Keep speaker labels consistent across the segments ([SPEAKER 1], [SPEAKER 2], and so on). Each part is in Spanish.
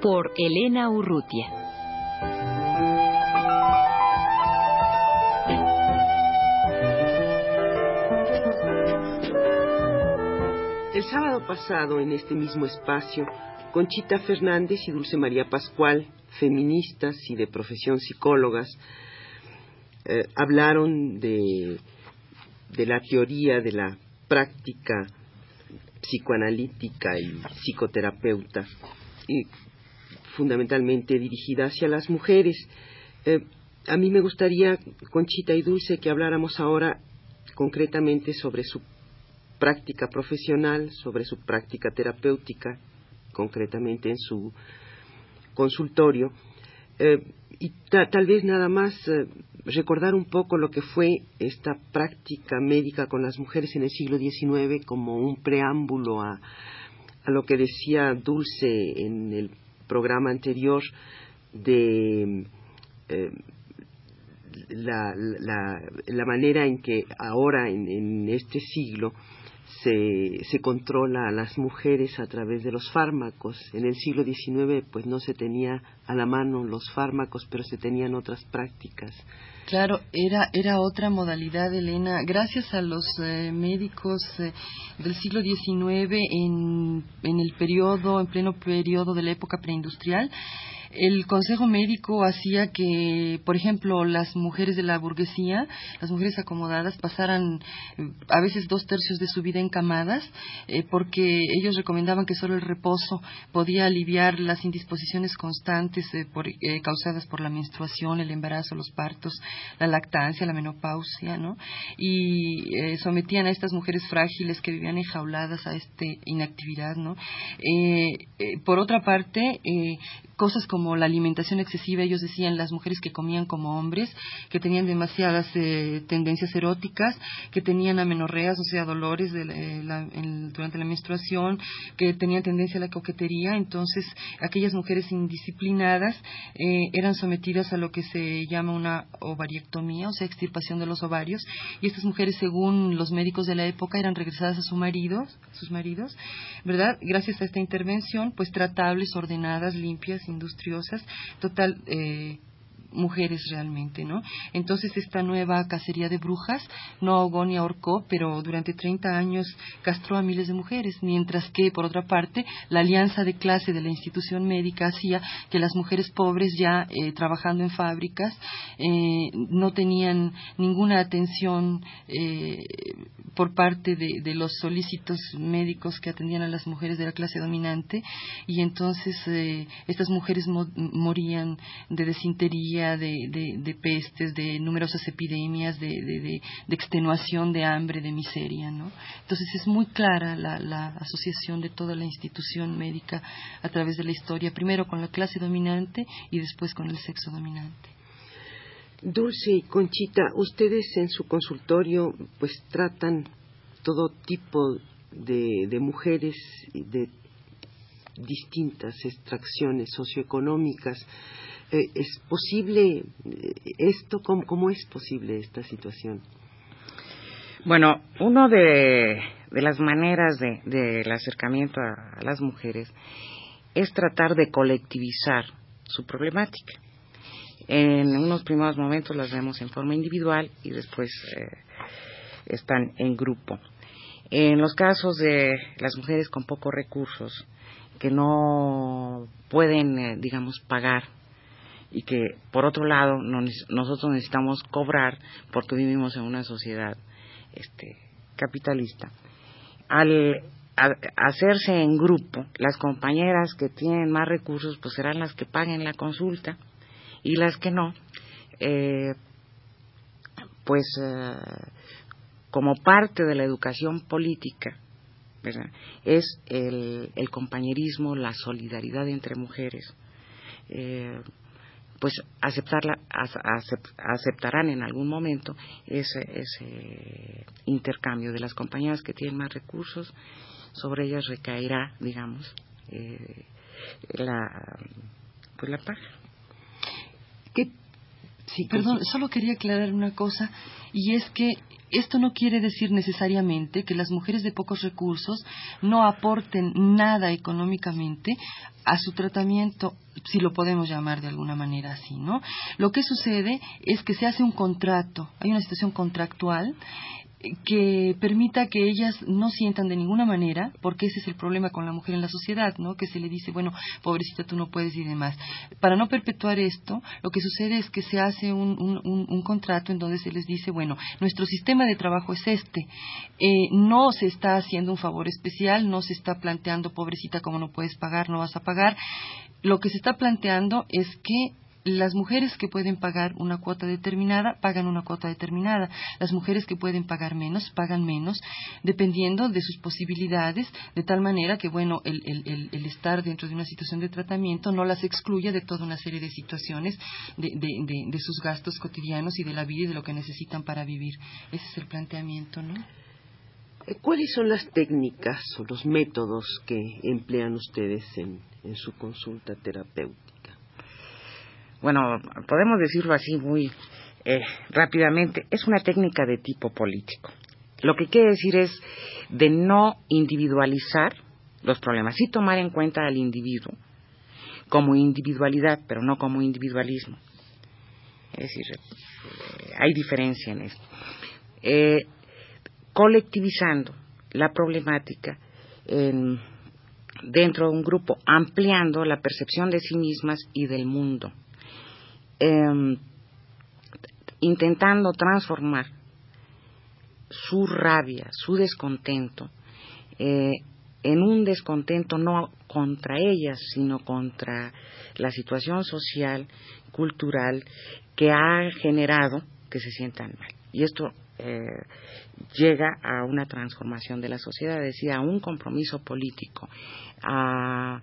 [SPEAKER 1] Por Elena Urrutia.
[SPEAKER 2] El sábado pasado, en este mismo espacio, Conchita Fernández y Dulce María Pascual, feministas y de profesión psicólogas, eh, hablaron de, de la teoría de la práctica psicoanalítica y psicoterapeuta, y fundamentalmente dirigida hacia las mujeres. Eh, a mí me gustaría, Conchita y Dulce, que habláramos ahora concretamente sobre su práctica profesional, sobre su práctica terapéutica, concretamente en su consultorio, eh, y tal vez nada más recordar un poco lo que fue esta práctica médica con las mujeres en el siglo XIX como un preámbulo a, lo que decía Dulce en el programa anterior de eh, la, la, manera en que ahora en este siglo se, se controla a las mujeres a través de los fármacos. En el siglo XIX pues no se tenía a la mano los fármacos, pero se tenían otras prácticas.
[SPEAKER 3] Claro, era, era otra modalidad, Elena. Gracias a los eh, médicos eh, del siglo XIX en, en el periodo, en pleno periodo de la época preindustrial, el Consejo Médico hacía que, por ejemplo, las mujeres de la burguesía, las mujeres acomodadas, pasaran eh, a veces dos tercios de su vida encamadas, eh, porque ellos recomendaban que solo el reposo podía aliviar las indisposiciones constantes eh, causadas por la menstruación, el embarazo, los partos, la lactancia, la menopausia, ¿no? Y sometían a estas mujeres frágiles que vivían enjauladas a esta inactividad, ¿no? por otra parte, cosas como la alimentación excesiva, ellos decían las mujeres que comían como hombres, que tenían demasiadas eh, tendencias eróticas, que tenían amenorreas, o sea, dolores eh, durante la menstruación, que tenían tendencia a la coquetería, entonces aquellas mujeres indisciplinadas eh, eran sometidas a lo que se llama una ovariectomía, o sea, extirpación de los ovarios, y estas mujeres, según los médicos de la época, eran regresadas a sus maridos, sus maridos, ¿verdad? Gracias a esta intervención, pues tratables, ordenadas, limpias, industriosas, total, eh, mujeres realmente, ¿no? Entonces esta nueva cacería de brujas no ahogó ni ahorcó, pero durante 30 años castró a miles de mujeres, mientras que, por otra parte, la alianza de clase de la institución médica hacía que las mujeres pobres ya eh, trabajando en fábricas eh, no tenían ninguna atención eh, por parte de, los solícitos médicos que atendían a las mujeres de la clase dominante y entonces estas mujeres morían de desintería de, pestes, de numerosas epidemias, de, extenuación, de hambre, de miseria. ¿no? Entonces es muy clara la, asociación de toda la institución médica a través de la historia, primero con la clase dominante y después con el sexo dominante.
[SPEAKER 2] Dulce y Conchita, ustedes en su consultorio pues tratan todo tipo de, de mujeres de distintas extracciones socioeconómicas. Eh, ¿Es posible eh, esto? ¿Cómo, es posible esta situación?
[SPEAKER 4] Bueno, una de, las maneras del acercamiento a, las mujeres es tratar de colectivizar su problemática. En unos primeros momentos las vemos en forma individual y después eh, están en grupo. En los casos de las mujeres con pocos recursos, que no pueden, digamos, pagar y que por otro lado nosotros necesitamos cobrar porque vivimos en una sociedad este, capitalista. Al hacerse en grupo, las compañeras que tienen más recursos pues serán las que paguen la consulta y las que no, eh, pues eh, como parte de la educación política es el, compañerismo, la solidaridad entre mujeres. Eh, pues aceptarla, aceptarán en algún momento ese, ese intercambio de las compañías que tienen más recursos, sobre ellas recaerá, digamos, eh, la, pues la paga.
[SPEAKER 3] Sí, perdón, solo quería aclarar una cosa, y es que esto no quiere decir necesariamente que las mujeres de pocos recursos no aporten nada económicamente a su tratamiento, si lo podemos llamar de alguna manera así, ¿no? Lo que sucede es que se hace un contrato, hay una situación contractual que permita que ellas no sientan de ninguna manera, porque ese es el problema con la mujer en la sociedad, ¿no? Que se le dice, bueno, pobrecita, tú no puedes y demás. Para no perpetuar esto, lo que sucede es que se hace un, un, contrato en donde se les dice, bueno, nuestro sistema de trabajo es este. Eh, no se está haciendo un favor especial, no se está planteando, pobrecita, como no puedes pagar, no vas a pagar. Lo que se está planteando es que las mujeres que pueden pagar una cuota determinada pagan una cuota determinada. Las mujeres que pueden pagar menos pagan menos, dependiendo de sus posibilidades, de tal manera que, bueno, el, estar dentro de una situación de tratamiento no las excluya de toda una serie de situaciones de, de, sus gastos cotidianos y de la vida y de lo que necesitan para vivir. Ese es el planteamiento, ¿no?
[SPEAKER 2] Eh, ¿Cuáles son las técnicas o los métodos que emplean ustedes en su consulta terapéutica?
[SPEAKER 4] Bueno, podemos decirlo así muy eh, rápidamente, es una técnica de tipo político. Lo que quiere decir es de no individualizar los problemas, sí tomar en cuenta al individuo como individualidad, pero no como individualismo. Es decir, eh, hay diferencia en esto. Eh, colectivizando la problemática dentro de un grupo, ampliando la percepción de sí mismas y del mundo Em, intentando transformar su rabia, su descontento, eh, en un descontento no contra ellas, sino contra la situación social, cultural, que ha generado que se sientan mal. Y esto eh, llega a una transformación de la sociedad, decía, a un compromiso político, a,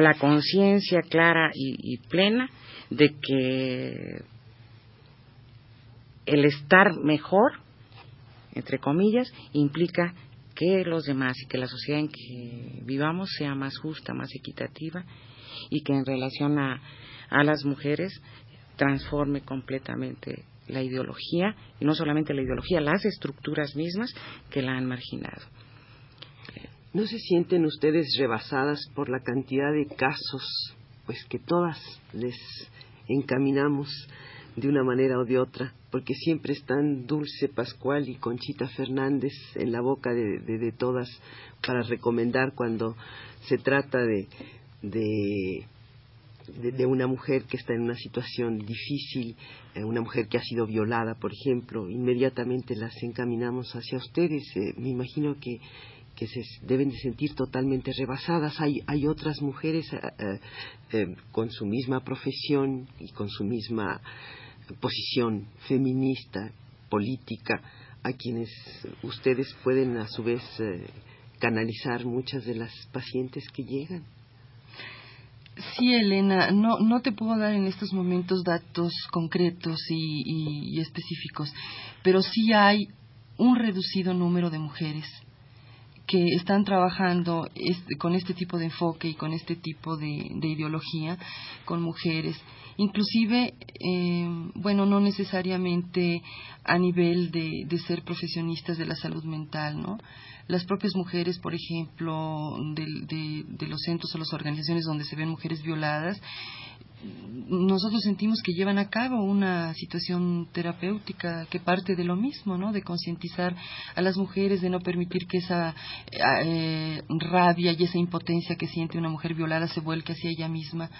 [SPEAKER 4] la conciencia clara y plena de que el estar mejor, entre comillas, implica que los demás y que la sociedad en que vivamos sea más justa, más equitativa y que en relación a, a las mujeres transforme completamente la ideología y no solamente la ideología, las estructuras mismas que la han marginado.
[SPEAKER 2] ¿No se sienten ustedes rebasadas por la cantidad de casos pues que todas les encaminamos de una manera o de otra, porque siempre están Dulce Pascual y Conchita Fernández en la boca de, todas para recomendar cuando se trata de, de, de, una mujer que está en una situación difícil, eh, una mujer que ha sido violada, por ejemplo, inmediatamente las encaminamos hacia ustedes. Eh, me imagino que que se deben de sentir totalmente rebasadas. Hay, hay otras mujeres eh, eh, eh, con su misma profesión y con su misma posición feminista, política, a quienes ustedes pueden a su vez canalizar muchas de las pacientes que llegan.
[SPEAKER 3] Sí, Elena, no, no te puedo dar en estos momentos datos concretos y específicos, pero sí hay un reducido número de mujeres que están trabajando con este tipo de enfoque y con este tipo de, ideología con mujeres. Inclusive eh, bueno no necesariamente a nivel de, ser profesionistas de la salud mental no las propias mujeres por ejemplo de, de los centros o las organizaciones donde se ven mujeres violadas nosotros sentimos que llevan a cabo una situación terapéutica que parte de lo mismo, ¿no? De concientizar a las mujeres, de no permitir que esa eh, rabia y esa impotencia que siente una mujer violada se vuelque hacia ella misma.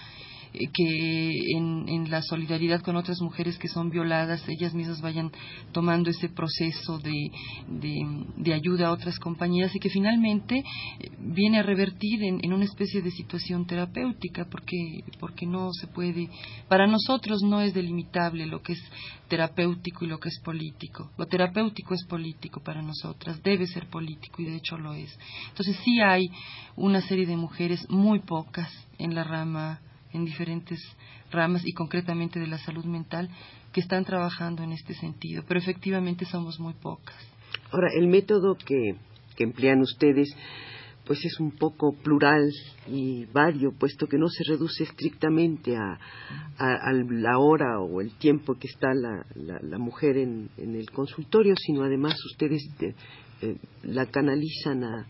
[SPEAKER 3] Que en, la solidaridad con otras mujeres que son violadas, ellas mismas vayan tomando ese proceso de, de, ayuda a otras compañeras y que finalmente eh, viene a revertir en, en, una especie de situación terapéutica, porque, porque no se puede, para nosotros no es delimitable lo que es terapéutico y lo que es político. Lo terapéutico es político para nosotras, debe ser político y de hecho lo es. Entonces sí hay una serie de mujeres, muy pocas, en la rama, en diferentes ramas y concretamente de la salud mental, que están trabajando en este sentido, pero efectivamente somos muy pocas.
[SPEAKER 2] Ahora, el método que, que emplean ustedes pues es un poco plural y vario, puesto que no se reduce estrictamente a, la hora o el tiempo que está la, mujer en, el consultorio, sino además ustedes eh, eh, la canalizan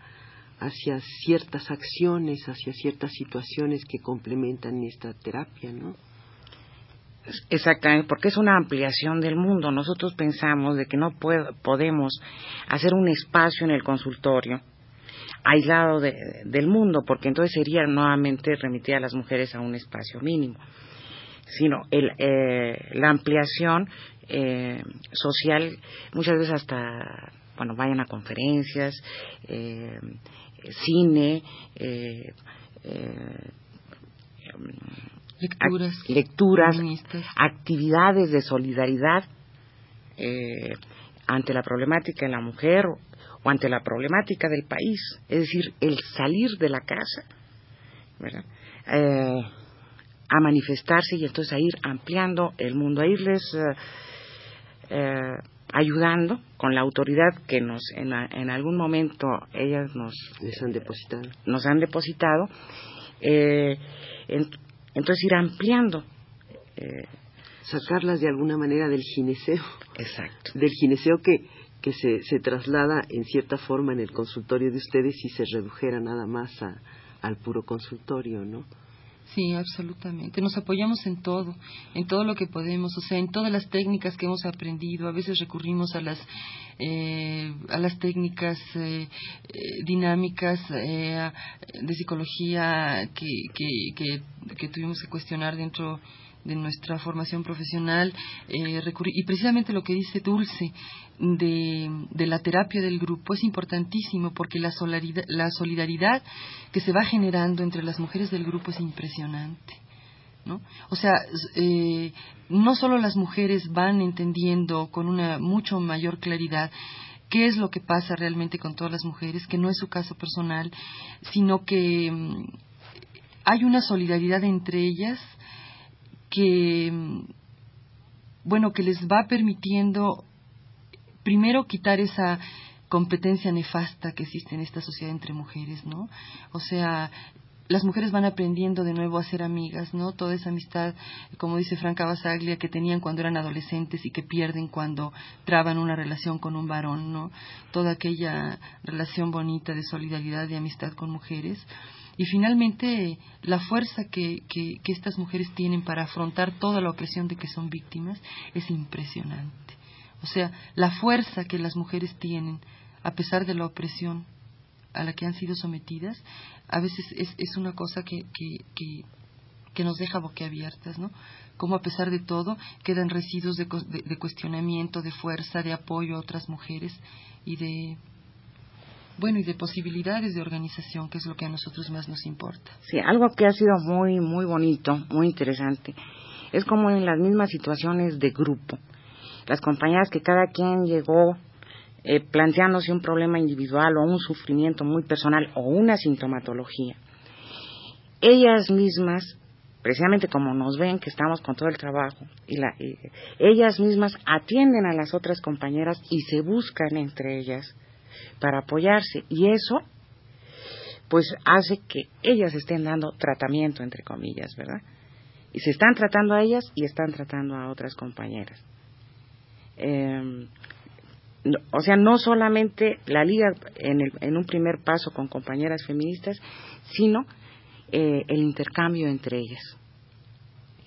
[SPEAKER 2] hacia ciertas acciones, hacia ciertas situaciones que complementan esta terapia, ¿no?
[SPEAKER 4] Exactamente, porque es una ampliación del mundo. Nosotros pensamos de que no podemos hacer un espacio en el consultorio aislado del mundo, porque entonces sería nuevamente remitir a las mujeres a un espacio mínimo, sino el, eh, la ampliación eh, social, muchas veces hasta, bueno, vayan a conferencias, eh, cine,
[SPEAKER 3] lecturas,
[SPEAKER 4] lecturas actividades de solidaridad ante la problemática de la mujer o ante la problemática del país, es decir, el salir de la casa, eh, a manifestarse y entonces a ir ampliando el mundo, a irles eh, eh, ayudando con la autoridad que nos en, algún momento ellas nos
[SPEAKER 2] han depositado,
[SPEAKER 4] nos han depositado, entonces ir ampliando
[SPEAKER 2] sacarlas de alguna manera del gineceo.
[SPEAKER 4] Exacto.
[SPEAKER 2] Del gineceo que, que se, se traslada en cierta forma en el consultorio de ustedes y se redujera nada más al puro consultorio, ¿no?
[SPEAKER 3] Sí, absolutamente. Nos apoyamos en todo, en todo lo que podemos, o sea, en todas las técnicas que hemos aprendido. A veces recurrimos a las eh, a las técnicas eh, eh, dinámicas de psicología que, que, que, tuvimos que cuestionar dentro de nuestra formación profesional y precisamente lo que dice Dulce de, la terapia del grupo es importantísimo porque la solidaridad, la solidaridad que se va generando entre las mujeres del grupo es impresionante. ¿no? O sea, eh, no solo las mujeres van entendiendo con una mucho mayor claridad qué es lo que pasa realmente con todas las mujeres, que no es su caso personal, sino que mm, hay una solidaridad entre ellas que, bueno, que les va permitiendo primero quitar esa competencia nefasta que existe en esta sociedad entre mujeres, ¿no? O sea, las mujeres van aprendiendo de nuevo a ser amigas, ¿no? Toda esa amistad, como dice Franca Basaglia, que tenían cuando eran adolescentes y que pierden cuando traban una relación con un varón, ¿no? Toda aquella relación bonita de solidaridad, de amistad con mujeres. Y finalmente, la fuerza que, que, que estas mujeres tienen para afrontar toda la opresión de que son víctimas es impresionante. O sea, la fuerza que las mujeres tienen, a pesar de la opresión a la que han sido sometidas, a veces es, es una cosa que, que, que, nos deja boquiabiertas, ¿no? Como a pesar de todo quedan residuos de, de, cuestionamiento, de fuerza, de apoyo a otras mujeres y de bueno, y de posibilidades de organización, que es lo que a nosotros más nos importa.
[SPEAKER 4] Sí, algo que ha sido muy, muy bonito, muy interesante, es como en las mismas situaciones de grupo, las compañeras que cada quien llegó eh, planteándose un problema individual o un sufrimiento muy personal o una sintomatología, ellas mismas, precisamente como nos ven que estamos con todo el trabajo, y la, ellas mismas atienden a las otras compañeras y se buscan entre ellas para apoyarse y eso pues hace que ellas estén dando tratamiento entre comillas, ¿verdad? Y se están tratando a ellas y están tratando a otras compañeras. Eh, o sea, no solamente la liga en, el, en, un primer paso con compañeras feministas, sino eh, el intercambio entre ellas,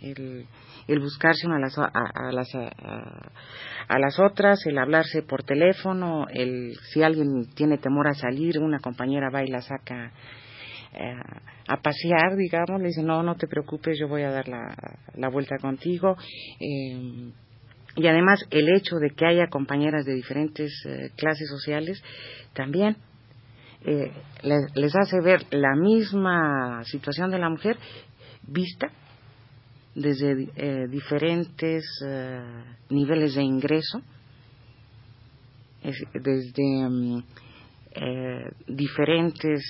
[SPEAKER 4] el, el buscarse a las, a, las, a, las otras, el hablarse por teléfono, el si alguien tiene temor a salir, una compañera va y la saca eh, a pasear, digamos, le dice, no, no te preocupes, yo voy a dar la, vuelta contigo. Eh, y además el hecho de que haya compañeras de diferentes eh, clases sociales también les, hace ver la misma situación de la mujer vista desde diferentes niveles de ingreso, desde mm, diferentes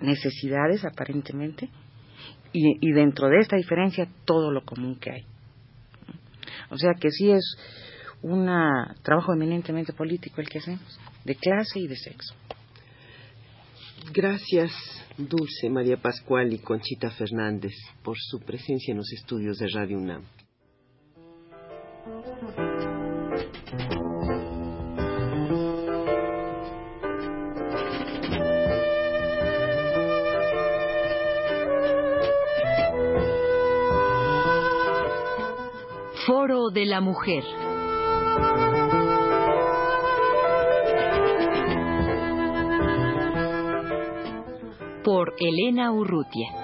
[SPEAKER 4] necesidades aparentemente y, dentro de esta diferencia todo lo común que hay. O sea que sí es un trabajo eminentemente político el que hacemos, de clase y de sexo.
[SPEAKER 2] Gracias, Dulce María Pascual y Conchita Fernández, por su presencia en los estudios de Radio UNAM.
[SPEAKER 1] de la Mujer. Por Elena Urrutia.